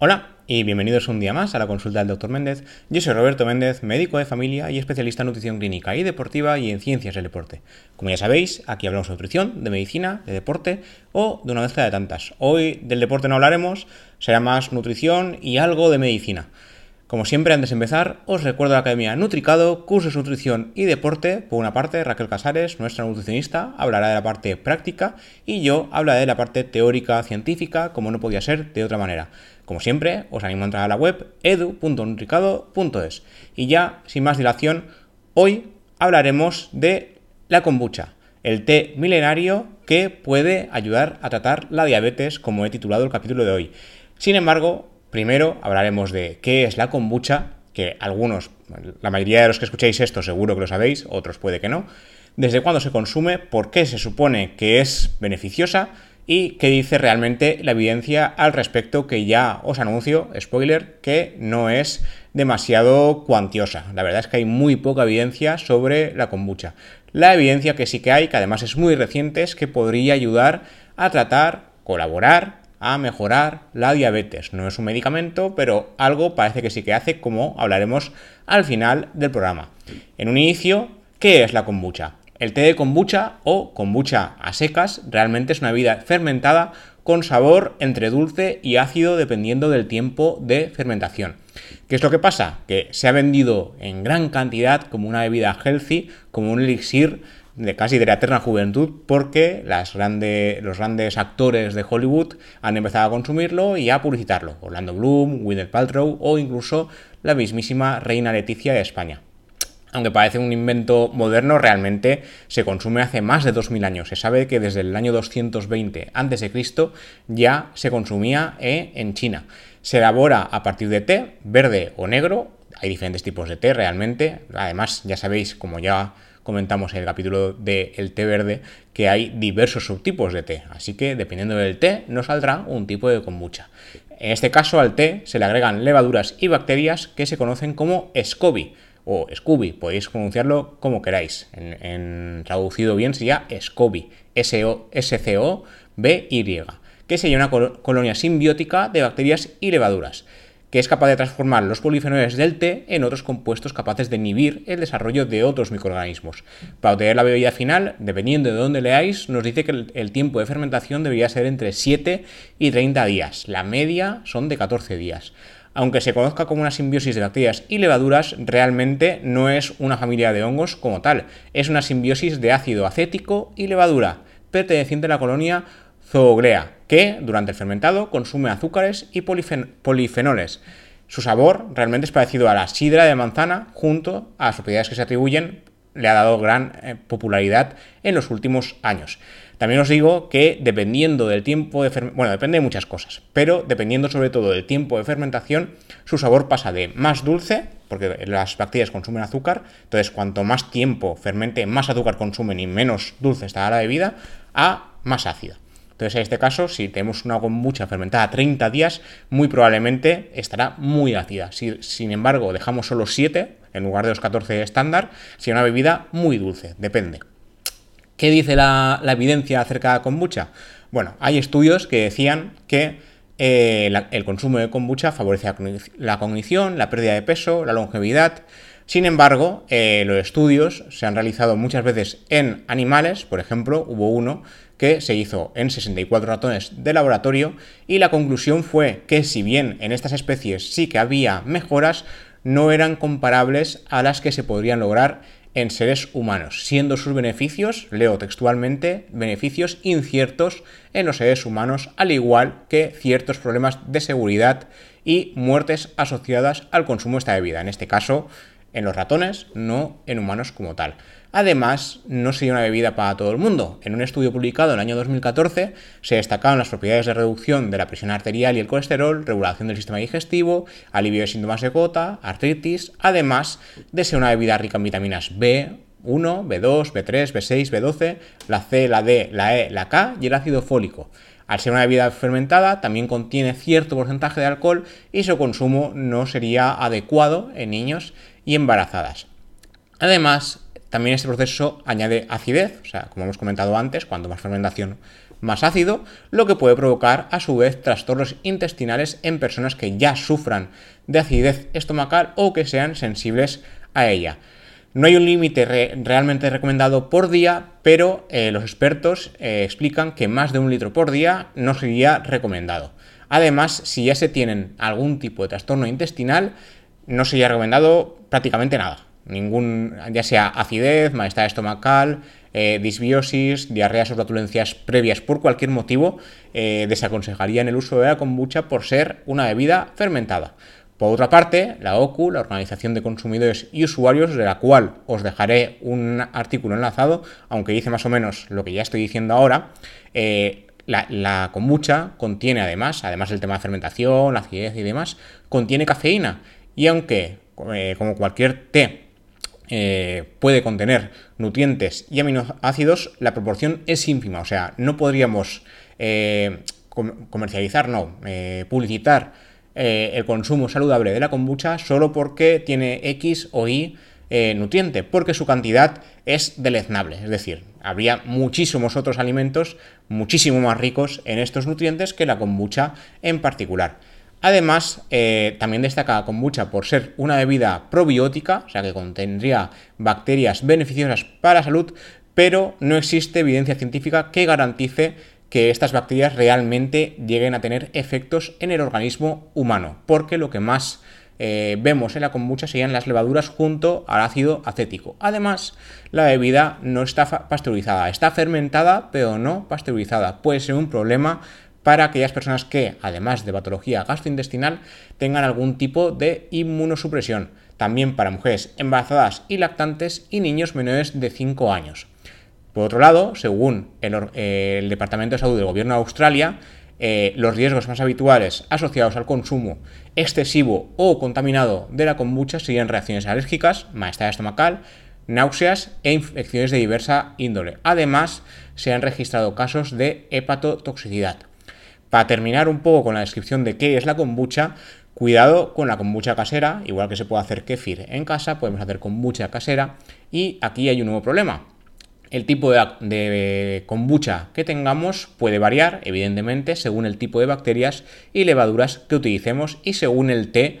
Hola y bienvenidos un día más a la consulta del Dr. Méndez. Yo soy Roberto Méndez, médico de familia y especialista en nutrición clínica y deportiva y en ciencias del deporte. Como ya sabéis, aquí hablamos de nutrición, de medicina, de deporte o de una mezcla de tantas. Hoy del deporte no hablaremos, será más nutrición y algo de medicina. Como siempre, antes de empezar, os recuerdo la Academia Nutricado, cursos de nutrición y deporte. Por una parte, Raquel Casares, nuestra nutricionista, hablará de la parte práctica y yo hablaré de la parte teórica científica, como no podía ser de otra manera. Como siempre, os animo a entrar a la web edu.nutricado.es. Y ya, sin más dilación, hoy hablaremos de la kombucha, el té milenario que puede ayudar a tratar la diabetes, como he titulado el capítulo de hoy. Sin embargo, Primero hablaremos de qué es la kombucha, que algunos, la mayoría de los que escucháis esto seguro que lo sabéis, otros puede que no. Desde cuándo se consume, por qué se supone que es beneficiosa y qué dice realmente la evidencia al respecto, que ya os anuncio, spoiler, que no es demasiado cuantiosa. La verdad es que hay muy poca evidencia sobre la kombucha. La evidencia que sí que hay, que además es muy reciente, es que podría ayudar a tratar, colaborar a mejorar la diabetes. No es un medicamento, pero algo parece que sí que hace, como hablaremos al final del programa. En un inicio, ¿qué es la kombucha? El té de kombucha o kombucha a secas realmente es una bebida fermentada con sabor entre dulce y ácido dependiendo del tiempo de fermentación. ¿Qué es lo que pasa? Que se ha vendido en gran cantidad como una bebida healthy, como un elixir de casi de la eterna juventud porque los grandes actores de Hollywood han empezado a consumirlo y a publicitarlo. Orlando Bloom, Gwyneth Paltrow o incluso la mismísima reina Leticia de España. Aunque parece un invento moderno, realmente se consume hace más de 2000 años. Se sabe que desde el año 220 a.C. ya se consumía eh, en China. Se elabora a partir de té, verde o negro. Hay diferentes tipos de té realmente. Además, ya sabéis, como ya comentamos en el capítulo del té verde que hay diversos subtipos de té, así que dependiendo del té nos saldrá un tipo de kombucha. En este caso al té se le agregan levaduras y bacterias que se conocen como SCOBY o SCOBY, podéis pronunciarlo como queráis. En, traducido bien sería SCOBY, S-C-O-B-Y, que sería una colonia simbiótica de bacterias y levaduras que es capaz de transformar los polifenoles del té en otros compuestos capaces de inhibir el desarrollo de otros microorganismos. Para obtener la bebida final, dependiendo de dónde leáis, nos dice que el, tiempo de fermentación debería ser entre 7 y 30 días. La media son de 14 días. Aunque se conozca como una simbiosis de bacterias y levaduras, realmente no es una familia de hongos como tal, es una simbiosis de ácido acético y levadura, perteneciente a la colonia Zooglea, que durante el fermentado consume azúcares y polifenoles. Su sabor realmente es parecido a la sidra de manzana, junto a las propiedades que se atribuyen, le ha dado gran eh, popularidad en los últimos años. También os digo que dependiendo del tiempo de fermentación, bueno, depende de muchas cosas, pero dependiendo sobre todo del tiempo de fermentación, su sabor pasa de más dulce, porque las bacterias consumen azúcar, entonces cuanto más tiempo fermente, más azúcar consumen y menos dulce estará la bebida, a más ácida. Entonces, en este caso, si tenemos una kombucha fermentada 30 días, muy probablemente estará muy ácida. Si, sin embargo, dejamos solo 7 en lugar de los 14 estándar, será una bebida muy dulce, depende. ¿Qué dice la, evidencia acerca de kombucha? Bueno, hay estudios que decían que eh, el consumo de kombucha favorece la cognición, la pérdida de peso, la longevidad. Sin embargo, eh, los estudios se han realizado muchas veces en animales, por ejemplo, hubo uno que se hizo en 64 ratones de laboratorio y la conclusión fue que si bien en estas especies sí que había mejoras, no eran comparables a las que se podrían lograr en seres humanos, siendo sus beneficios, leo textualmente, beneficios inciertos en los seres humanos, al igual que ciertos problemas de seguridad y muertes asociadas al consumo de esta bebida. En este caso, en los ratones, no en humanos como tal. Además, no sería una bebida para todo el mundo. En un estudio publicado en el año 2014 se destacaban las propiedades de reducción de la presión arterial y el colesterol, regulación del sistema digestivo, alivio de síntomas de gota, artritis, además de ser una bebida rica en vitaminas B, 1, B2, B3, B6, B12, la C, la D, la E, la K y el ácido fólico. Al ser una bebida fermentada, también contiene cierto porcentaje de alcohol y su consumo no sería adecuado en niños y embarazadas. Además, también este proceso añade acidez, o sea, como hemos comentado antes, cuando más fermentación, más ácido, lo que puede provocar a su vez trastornos intestinales en personas que ya sufran de acidez estomacal o que sean sensibles a ella. No hay un límite realmente recomendado por día, pero eh, los expertos eh, explican que más de un litro por día no sería recomendado. Además, si ya se tienen algún tipo de trastorno intestinal, no sería recomendado prácticamente nada. Ningún, ya sea acidez, malestar estomacal, eh, disbiosis, diarreas o flatulencias previas por cualquier motivo, desaconsejarían el uso de la kombucha por ser una bebida fermentada. Por otra parte, la OCU, la Organización de Consumidores y Usuarios, de la cual os dejaré un artículo enlazado, aunque dice más o menos lo que ya estoy diciendo ahora, eh, la, kombucha contiene además, además del tema de fermentación, la acidez y demás, contiene cafeína. Y aunque, eh, como cualquier té, eh, puede contener nutrientes y aminoácidos, la proporción es ínfima. O sea, no podríamos comercializar, no, publicitar eh, el consumo saludable de la kombucha solo porque tiene X o Y eh, nutriente, porque su cantidad es deleznable. Es decir, habría muchísimos otros alimentos muchísimo más ricos en estos nutrientes que la kombucha en particular. Además, eh, también destaca la kombucha por ser una bebida probiótica, o sea que contendría bacterias beneficiosas para la salud, pero no existe evidencia científica que garantice que estas bacterias realmente lleguen a tener efectos en el organismo humano, porque lo que más eh, vemos en la kombucha serían las levaduras junto al ácido acético. Además, la bebida no está pasteurizada, está fermentada, pero no pasteurizada. Puede ser un problema para aquellas personas que, además de patología gastrointestinal, tengan algún tipo de inmunosupresión. También para mujeres embarazadas y lactantes y niños menores de 5 años. Por otro lado, según el, Departamento de Salud del Gobierno de Australia, eh, los riesgos más habituales asociados al consumo excesivo o contaminado de la kombucha serían reacciones alérgicas, malestar estomacal, náuseas e infecciones de diversa índole. Además, se han registrado casos de hepatotoxicidad. Para terminar un poco con la descripción de qué es la kombucha, cuidado con la kombucha casera, igual que se puede hacer kefir en casa, podemos hacer kombucha casera y aquí hay un nuevo problema el tipo de, kombucha que tengamos puede variar, evidentemente, según el tipo de bacterias y levaduras que utilicemos y según el té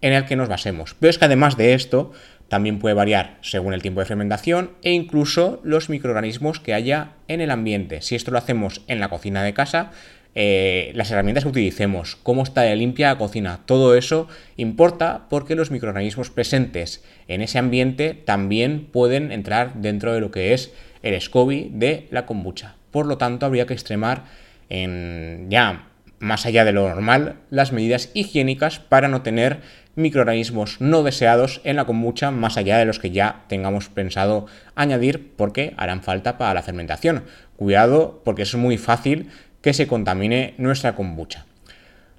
en el que nos basemos. Pero es que además de esto, también puede variar según el tiempo de fermentación e incluso los microorganismos que haya en el ambiente. Si esto lo hacemos en la cocina de casa, eh, las herramientas que utilicemos, cómo está de limpia la cocina, todo eso importa porque los microorganismos presentes en ese ambiente también pueden entrar dentro de lo que es el SCOBY de la kombucha. Por lo tanto, habría que extremar en ya más allá de lo normal las medidas higiénicas para no tener microorganismos no deseados en la kombucha más allá de los que ya tengamos pensado añadir porque harán falta para la fermentación. Cuidado porque es muy fácil que se contamine nuestra kombucha.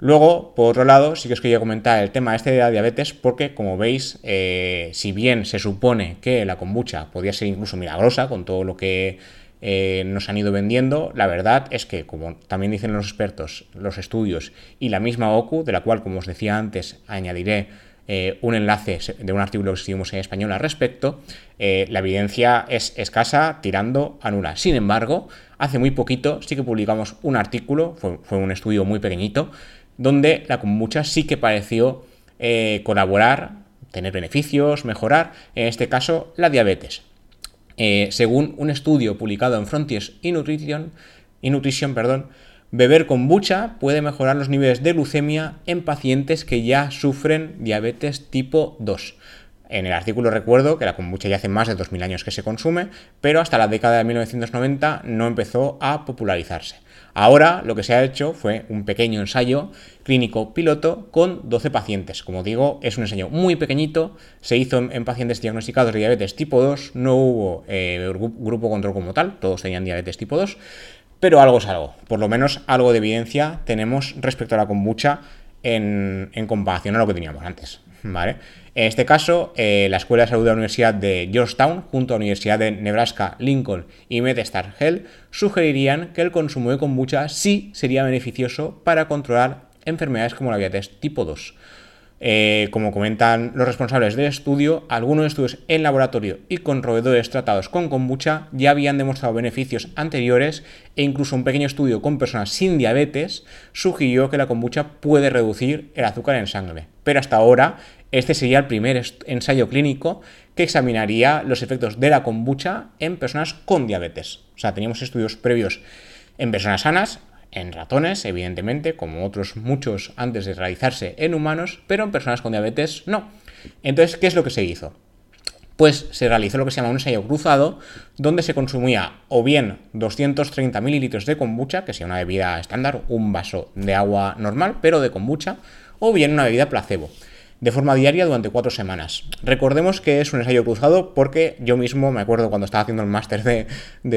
Luego, por otro lado, sí que os quería comentar el tema este de la diabetes, porque como veis, eh, si bien se supone que la kombucha podría ser incluso milagrosa con todo lo que eh, nos han ido vendiendo, la verdad es que, como también dicen los expertos, los estudios y la misma OCU, de la cual, como os decía antes, añadiré eh, un enlace de un artículo que escribimos en español al respecto, la evidencia es escasa tirando a nula. Sin embargo, hace muy poquito sí que publicamos un artículo, fue, un estudio muy pequeñito, donde la kombucha sí que pareció eh, colaborar, tener beneficios, mejorar, en este caso, la diabetes. según un estudio publicado en Frontiers y Nutrition, y Nutrition perdón, Beber kombucha puede mejorar los niveles de glucemia en pacientes que ya sufren diabetes tipo 2. En el artículo recuerdo que la kombucha ya hace más de 2.000 años que se consume, pero hasta la década de 1990 no empezó a popularizarse. Ahora lo que se ha hecho fue un pequeño ensayo clínico piloto con 12 pacientes. Como digo, es un ensayo muy pequeñito, se hizo en, pacientes diagnosticados de diabetes tipo 2, no hubo eh, grupo control como tal, todos tenían diabetes tipo 2, pero algo es algo. Por lo menos algo de evidencia tenemos respecto a la kombucha en, comparación a lo que teníamos antes. ¿Vale? En este caso, eh, la Escuela de Salud de la Universidad de Georgetown, junto a la Universidad de Nebraska, Lincoln y MedStar Health, sugerirían que el consumo de kombucha sí sería beneficioso para controlar enfermedades como la diabetes tipo 2. Eh, como comentan los responsables del estudio, algunos estudios en laboratorio y con roedores tratados con kombucha ya habían demostrado beneficios anteriores e incluso un pequeño estudio con personas sin diabetes sugirió que la kombucha puede reducir el azúcar en sangre. Pero hasta ahora, este sería el primer ensayo clínico que examinaría los efectos de la kombucha en personas con diabetes. O sea, teníamos estudios previos en personas sanas, en ratones, evidentemente, como otros muchos antes de realizarse en humanos, pero en personas con diabetes no. Entonces, ¿qué es lo que se hizo? Pues se realizó lo que se llama un ensayo cruzado, donde se consumía o bien 230 mililitros de kombucha, que sea una bebida estándar, un vaso de agua normal, pero de kombucha, o bien una bebida placebo de forma diaria durante cuatro semanas. Recordemos que es un ensayo cruzado porque yo mismo me acuerdo cuando estaba haciendo el máster de,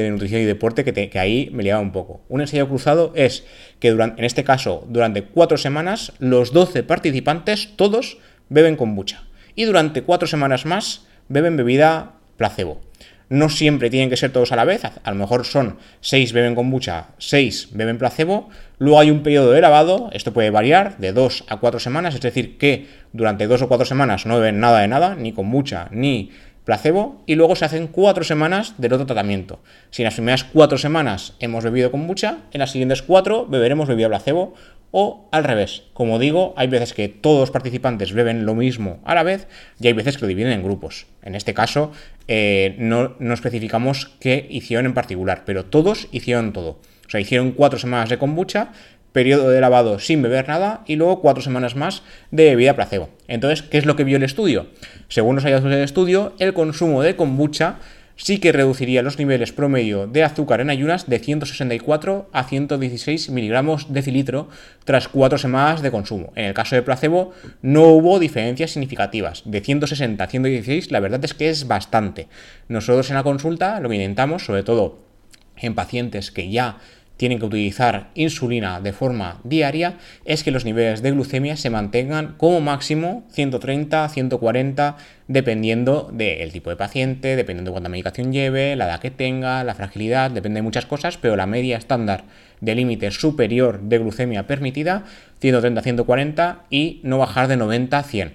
nutrición y deporte que, ahí me liaba un poco. Un ensayo cruzado es que durante, en este caso durante cuatro semanas los 12 participantes todos beben kombucha y durante cuatro semanas más beben bebida placebo. No siempre tienen que ser todos a la vez, a lo mejor son 6 beben kombucha, 6 beben placebo, luego hay un periodo de lavado, esto puede variar de 2 a 4 semanas, es decir, que durante 2 o 4 semanas no beben nada de nada, ni kombucha, ni placebo, y luego se hacen 4 semanas del otro tratamiento. Si en las primeras 4 semanas hemos bebido kombucha, en las siguientes 4 beberemos bebida placebo o al revés. Como digo, hay veces que todos los participantes beben lo mismo a la vez y hay veces que lo dividen en grupos. En este caso, eh, no, no, especificamos qué hicieron en particular, pero todos hicieron todo. O sea, hicieron cuatro semanas de kombucha, periodo de lavado sin beber nada y luego cuatro semanas más de bebida placebo. Entonces, ¿qué es lo que vio el estudio? Según los hallazgos del estudio, el consumo de kombucha sí que reduciría los niveles promedio de azúcar en ayunas de 164 a 116 miligramos decilitro tras cuatro semanas de consumo. En el caso de placebo no hubo diferencias significativas. De 160 a 116 la verdad es que es bastante. Nosotros en la consulta lo que intentamos, sobre todo en pacientes que ya tienen que utilizar insulina de forma diaria es que los niveles de glucemia se mantengan como máximo 130, 140, dependiendo del tipo de paciente, dependiendo de cuánta medicación lleve, la edad que tenga, la fragilidad, depende de muchas cosas, pero la media estándar de límite superior de glucemia permitida, 130, 140 y no bajar de 90 a 100.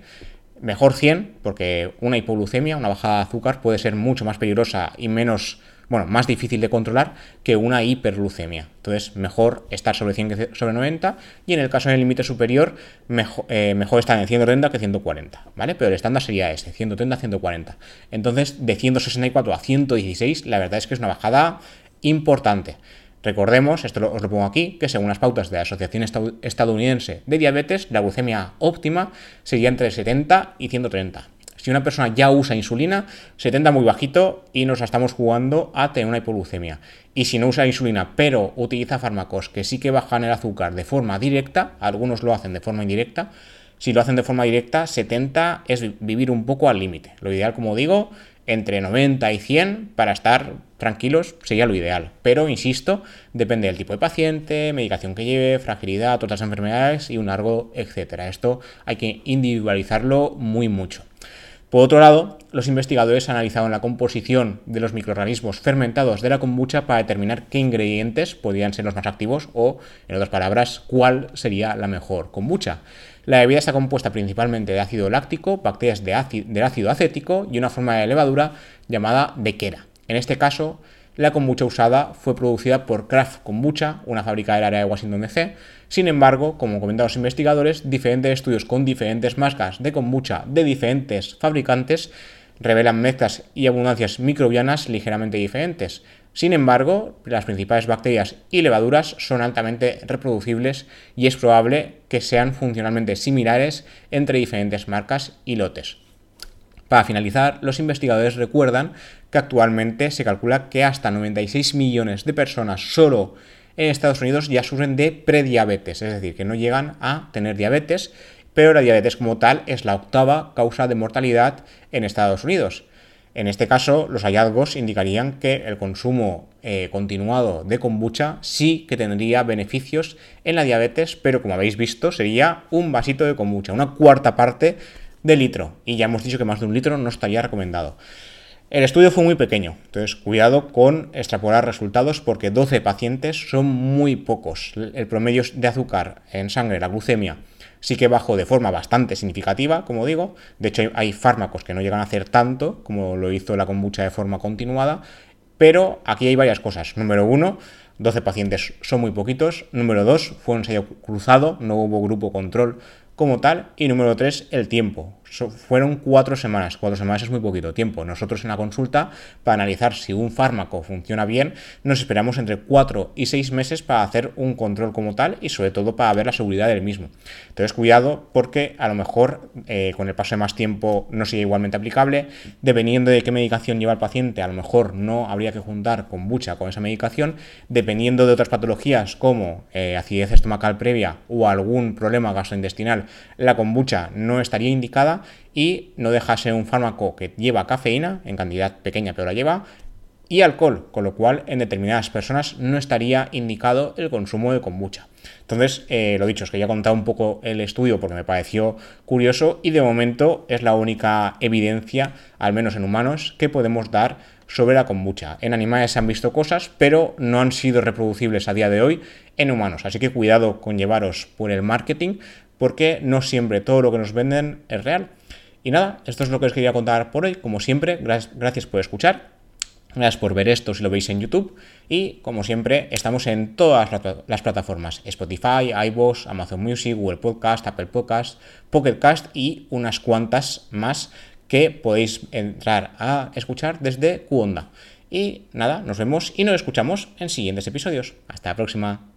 Mejor 100, porque una hipoglucemia, una bajada de azúcar, puede ser mucho más peligrosa y menos bueno, más difícil de controlar que una hiperglucemia. Entonces, mejor estar sobre 100 que sobre 90 y en el caso del límite superior, mejor, eh, mejor estar en 130 que 140, ¿vale? Pero el estándar sería ese, 130 140. Entonces, de 164 a 116, la verdad es que es una bajada importante. Recordemos, esto os lo pongo aquí, que según las pautas de la Asociación Estadounidense de Diabetes, la glucemia óptima sería entre 70 y 130. Si una persona ya usa insulina, 70 muy bajito y nos estamos jugando a tener una hipoglucemia. Y si no usa insulina, pero utiliza fármacos que sí que bajan el azúcar de forma directa, algunos lo hacen de forma indirecta, si lo hacen de forma directa, 70 es vivir un poco al límite. Lo ideal, como digo, entre 90 y 100 para estar tranquilos sería lo ideal. Pero, insisto, depende del tipo de paciente, medicación que lleve, fragilidad, otras enfermedades y un largo, etcétera. Esto hay que individualizarlo muy mucho. Por otro lado, los investigadores analizaron la composición de los microorganismos fermentados de la kombucha para determinar qué ingredientes podían ser los más activos o, en otras palabras, cuál sería la mejor kombucha. La bebida está compuesta principalmente de ácido láctico, bacterias de del ácido acético y una forma de levadura llamada bequera. En este caso, la kombucha usada fue producida por Kraft Kombucha, una fábrica del área de Washington DC. Sin embargo, como comentan los investigadores, diferentes estudios con diferentes marcas de kombucha de diferentes fabricantes revelan mezclas y abundancias microbianas ligeramente diferentes. Sin embargo, las principales bacterias y levaduras son altamente reproducibles y es probable que sean funcionalmente similares entre diferentes marcas y lotes. Para finalizar, los investigadores recuerdan que actualmente se calcula que hasta 96 millones de personas solo en Estados Unidos ya sufren de prediabetes, es decir, que no llegan a tener diabetes, pero la diabetes como tal es la octava causa de mortalidad en Estados Unidos. En este caso, los hallazgos indicarían que el consumo eh, continuado de kombucha sí que tendría beneficios en la diabetes, pero como habéis visto, sería un vasito de kombucha, una cuarta parte de litro. Y ya hemos dicho que más de un litro no estaría recomendado. El estudio fue muy pequeño, entonces cuidado con extrapolar resultados porque 12 pacientes son muy pocos. El promedio de azúcar en sangre, la glucemia, sí que bajó de forma bastante significativa, como digo. De hecho, hay fármacos que no llegan a hacer tanto, como lo hizo la kombucha de forma continuada. Pero aquí hay varias cosas. Número uno, 12 pacientes son muy poquitos. Número dos, fue un ensayo cruzado, no hubo grupo control como tal. Y número tres, el tiempo fueron cuatro semanas. Cuatro semanas es muy poquito tiempo. Nosotros en la consulta, para analizar si un fármaco funciona bien, nos esperamos entre cuatro y seis meses para hacer un control como tal y sobre todo para ver la seguridad del mismo. Entonces, cuidado porque a lo mejor eh, con el paso de más tiempo no sería igualmente aplicable. Dependiendo de qué medicación lleva el paciente, a lo mejor no habría que juntar kombucha con esa medicación. Dependiendo de otras patologías como eh, acidez estomacal previa o algún problema gastrointestinal, la kombucha no estaría indicada y no dejase un fármaco que lleva cafeína, en cantidad pequeña pero la lleva, y alcohol, con lo cual en determinadas personas no estaría indicado el consumo de kombucha. Entonces, eh, lo dicho, es que ya he contado un poco el estudio porque me pareció curioso y de momento es la única evidencia, al menos en humanos, que podemos dar sobre la kombucha. En animales se han visto cosas, pero no han sido reproducibles a día de hoy en humanos. Así que cuidado con llevaros por el marketing, porque no siempre todo lo que nos venden es real. Y nada, esto es lo que os quería contar por hoy. Como siempre, gracias por escuchar. Gracias por ver esto si lo veis en YouTube. Y como siempre, estamos en todas las plataformas: Spotify, iVoox, Amazon Music, Google Podcast, Apple Podcast, Pocket Cast y unas cuantas más que podéis entrar a escuchar desde Qonda. Y nada, nos vemos y nos escuchamos en siguientes episodios. Hasta la próxima.